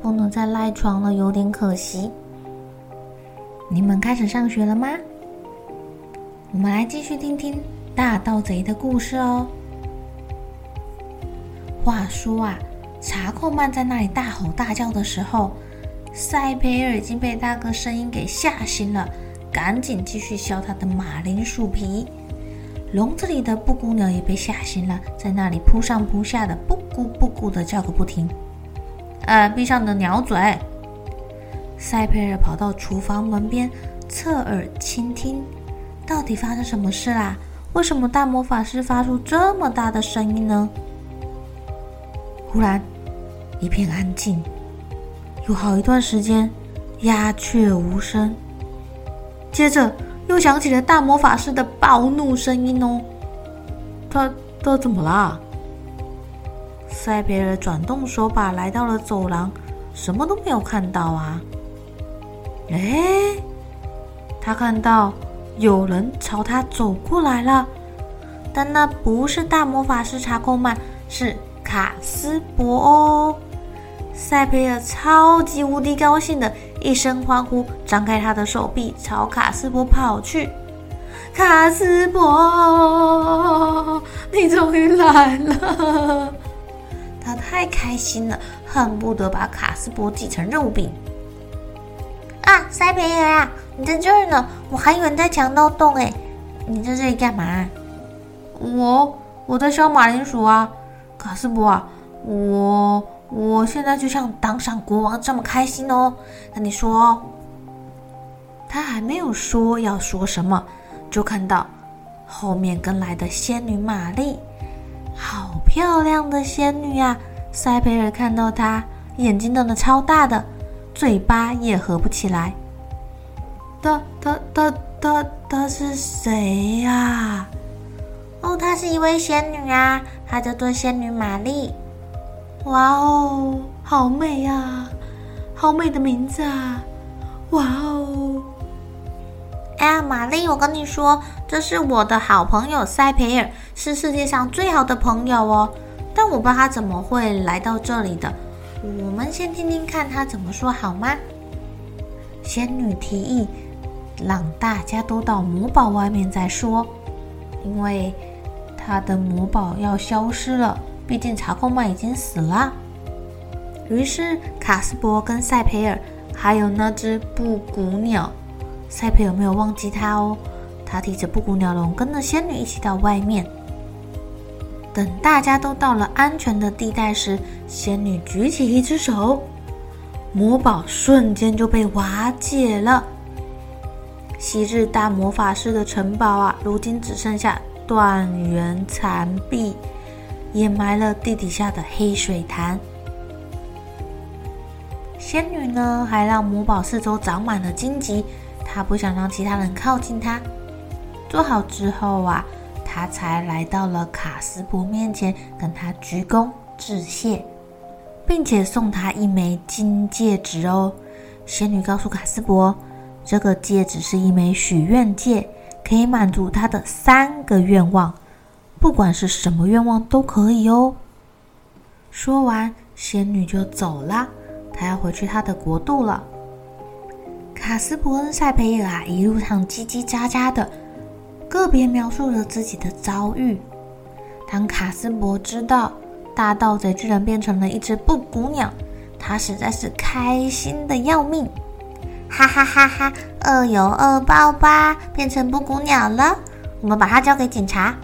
不能再赖床了，有点可惜。你们开始上学了吗？我们来继续听听大盗贼的故事哦。话说啊，查克曼在那里大吼大叫的时候，塞培尔已经被大哥声音给吓醒了，赶紧继续削他的马铃薯皮。笼子里的布谷鸟也被吓醒了，在那里扑上扑下的，布谷布谷的叫个不停。呃，闭上你的鸟嘴！塞佩尔跑到厨房门边，侧耳倾听，到底发生什么事啦？为什么大魔法师发出这么大的声音呢？忽然，一片安静，有好一段时间鸦雀无声。接着，又响起了大魔法师的暴怒声音哦。他他怎么啦？塞培尔转动手把，来到了走廊，什么都没有看到啊！哎，他看到有人朝他走过来了，但那不是大魔法师查克曼，是卡斯柏哦！塞培尔超级无敌高兴的一声欢呼，张开他的手臂朝卡斯柏跑去。卡斯柏，你终于来了！他太开心了，恨不得把卡斯伯挤成肉饼。啊，塞培尔啊，你在这儿呢！我还以为你在强盗洞诶，你在这里干嘛？我我在削马铃薯啊，卡斯伯啊，我我现在就像当上国王这么开心哦。那你说，他还没有说要说什么，就看到后面跟来的仙女玛丽。好漂亮的仙女啊！塞培尔看到她，眼睛瞪得超大的，嘴巴也合不起来。她、她、她、她、她是谁呀？哦，她是一位仙女啊，她叫做仙女玛丽。哇哦，好美啊，好美的名字啊！哇哦。玛丽，我跟你说，这是我的好朋友塞培尔，是世界上最好的朋友哦。但我不知道他怎么会来到这里的。我们先听听看他怎么说好吗？仙女提议，让大家都到魔堡外面再说，因为他的魔堡要消失了。毕竟查克曼已经死了。于是卡斯伯跟塞培尔，还有那只布谷鸟。塞培尔没有忘记他哦，他提着布谷鸟笼，跟着仙女一起到外面。等大家都到了安全的地带时，仙女举起一只手，魔堡瞬间就被瓦解了。昔日大魔法师的城堡啊，如今只剩下断垣残壁，掩埋了地底下的黑水潭。仙女呢，还让魔堡四周长满了荆棘。他不想让其他人靠近他。做好之后啊，他才来到了卡斯伯面前，跟他鞠躬致谢，并且送他一枚金戒指哦。仙女告诉卡斯伯，这个戒指是一枚许愿戒，可以满足他的三个愿望，不管是什么愿望都可以哦。说完，仙女就走了，她要回去她的国度了。卡斯伯恩塞培尔啊，一路上叽叽喳喳的，个别描述了自己的遭遇。当卡斯伯知道大盗贼居然变成了一只布谷鸟，他实在是开心的要命，哈哈哈哈！恶有恶报吧，变成布谷鸟了。我们把它交给警察。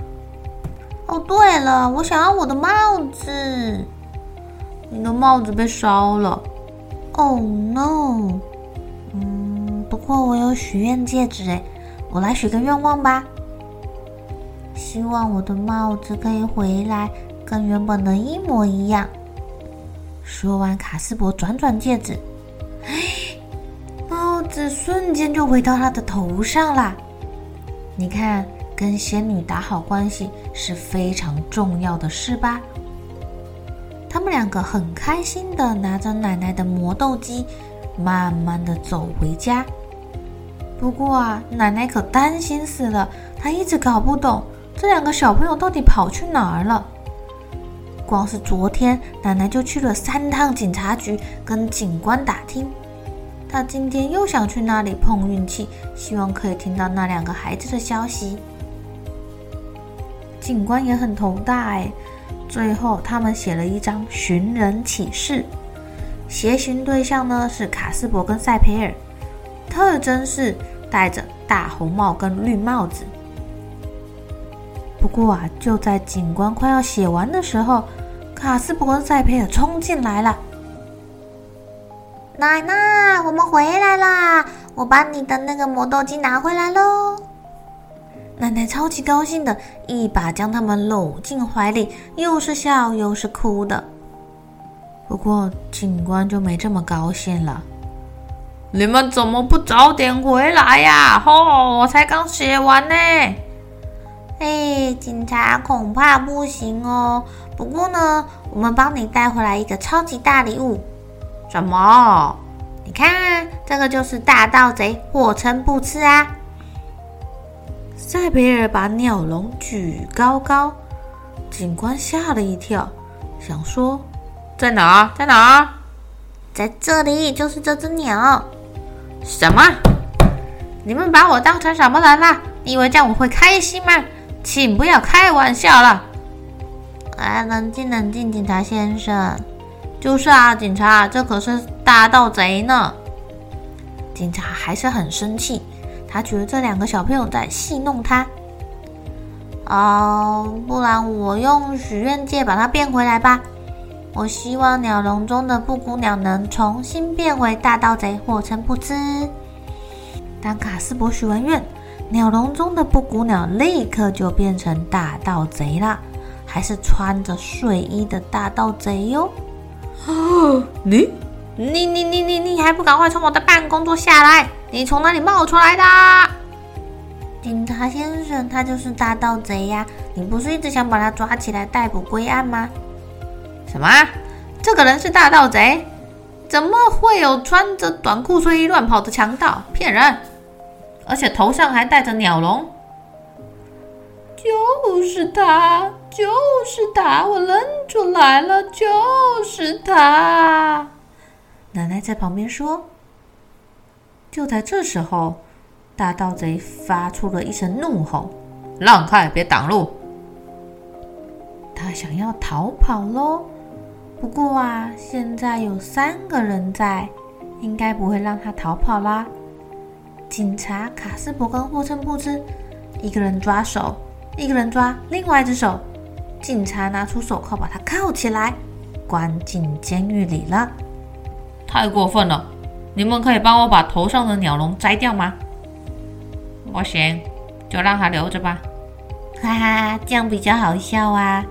哦，对了，我想要我的帽子。你的帽子被烧了。Oh no！我有许愿戒指诶，我来许个愿望吧。希望我的帽子可以回来，跟原本的一模一样。说完，卡斯伯转转戒指，哎，帽子瞬间就回到他的头上啦。你看，跟仙女打好关系是非常重要的事吧？他们两个很开心的拿着奶奶的磨豆机，慢慢的走回家。不过啊，奶奶可担心死了，她一直搞不懂这两个小朋友到底跑去哪儿了。光是昨天，奶奶就去了三趟警察局跟警官打听。她今天又想去那里碰运气，希望可以听到那两个孩子的消息。警官也很头大哎，最后他们写了一张寻人启事，协寻对象呢是卡斯伯跟赛培尔，特征是戴着大红帽跟绿帽子。不过啊，就在警官快要写完的时候。卡斯伯跟赛佩尔冲进来了。奶奶，我们回来啦！我把你的那个磨豆机拿回来喽。奶奶超级高兴的，一把将他们搂进怀里，又是笑又是哭的。不过警官就没这么高兴了。你们怎么不早点回来呀？吼、哦，我才刚写完呢。哎，警察恐怕不行哦。不过呢，我们帮你带回来一个超级大礼物。什么？你看，这个就是大盗贼，霍称不吃啊。塞培尔把鸟笼举高高，警官吓了一跳，想说：在哪？在哪？在这里，就是这只鸟。什么？你们把我当成什么人了？你以为这样我会开心吗？请不要开玩笑了！哎，冷静冷静，警察先生。就是啊，警察，这可是大盗贼呢。警察还是很生气，他觉得这两个小朋友在戏弄他。哦，不然我用许愿戒把它变回来吧。我希望鸟笼中的布谷鸟能重新变回大盗贼，或陈不知。当卡斯伯许完愿。鸟笼中的布谷鸟立刻就变成大盗贼了，还是穿着睡衣的大盗贼哟！啊，你，你，你，你，你，你还不赶快从我的办公桌下来？你从哪里冒出来的？警察先生，他就是大盗贼呀！你不是一直想把他抓起来逮捕归案吗？什么？这个人是大盗贼？怎么会有穿着短裤睡衣乱跑的强盗？骗人！而且头上还戴着鸟笼，就是他，就是他，我认出来了，就是他。奶奶在旁边说。就在这时候，大盗贼发出了一声怒吼：“让开，别挡路！”他想要逃跑喽，不过啊，现在有三个人在，应该不会让他逃跑啦。警察卡斯伯跟霍琛布知，一个人抓手，一个人抓另外一只手。警察拿出手铐把他铐起来，关进监狱里了。太过分了！你们可以帮我把头上的鸟笼摘掉吗？不行，就让他留着吧。哈哈，这样比较好笑啊。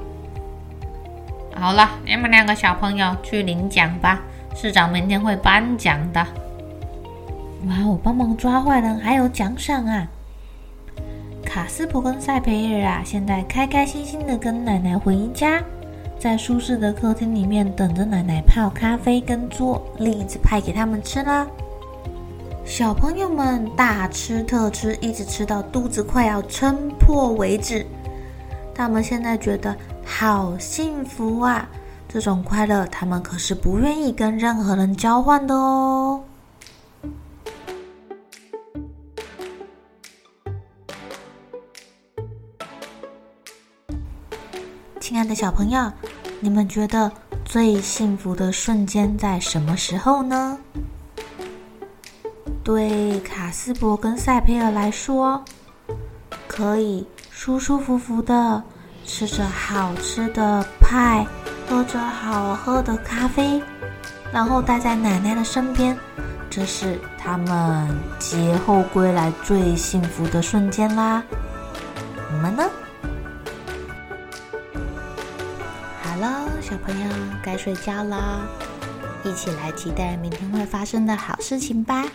好了，你们两个小朋友去领奖吧，市长明天会颁奖的。哇！我帮忙抓坏人，还有奖赏啊！卡斯普跟赛培尔啊，现在开开心心的跟奶奶回家，在舒适的客厅里面等着奶奶泡咖啡跟做栗子派给他们吃啦。小朋友们大吃特吃，一直吃到肚子快要撑破为止。他们现在觉得好幸福啊！这种快乐，他们可是不愿意跟任何人交换的哦。亲爱的小朋友，你们觉得最幸福的瞬间在什么时候呢？对卡斯伯跟赛佩尔来说，可以舒舒服服的吃着好吃的派，喝着好喝的咖啡，然后待在奶奶的身边，这是他们节后归来最幸福的瞬间啦。你们呢？好了，小朋友该睡觉了，一起来期待明天会发生的好事情吧。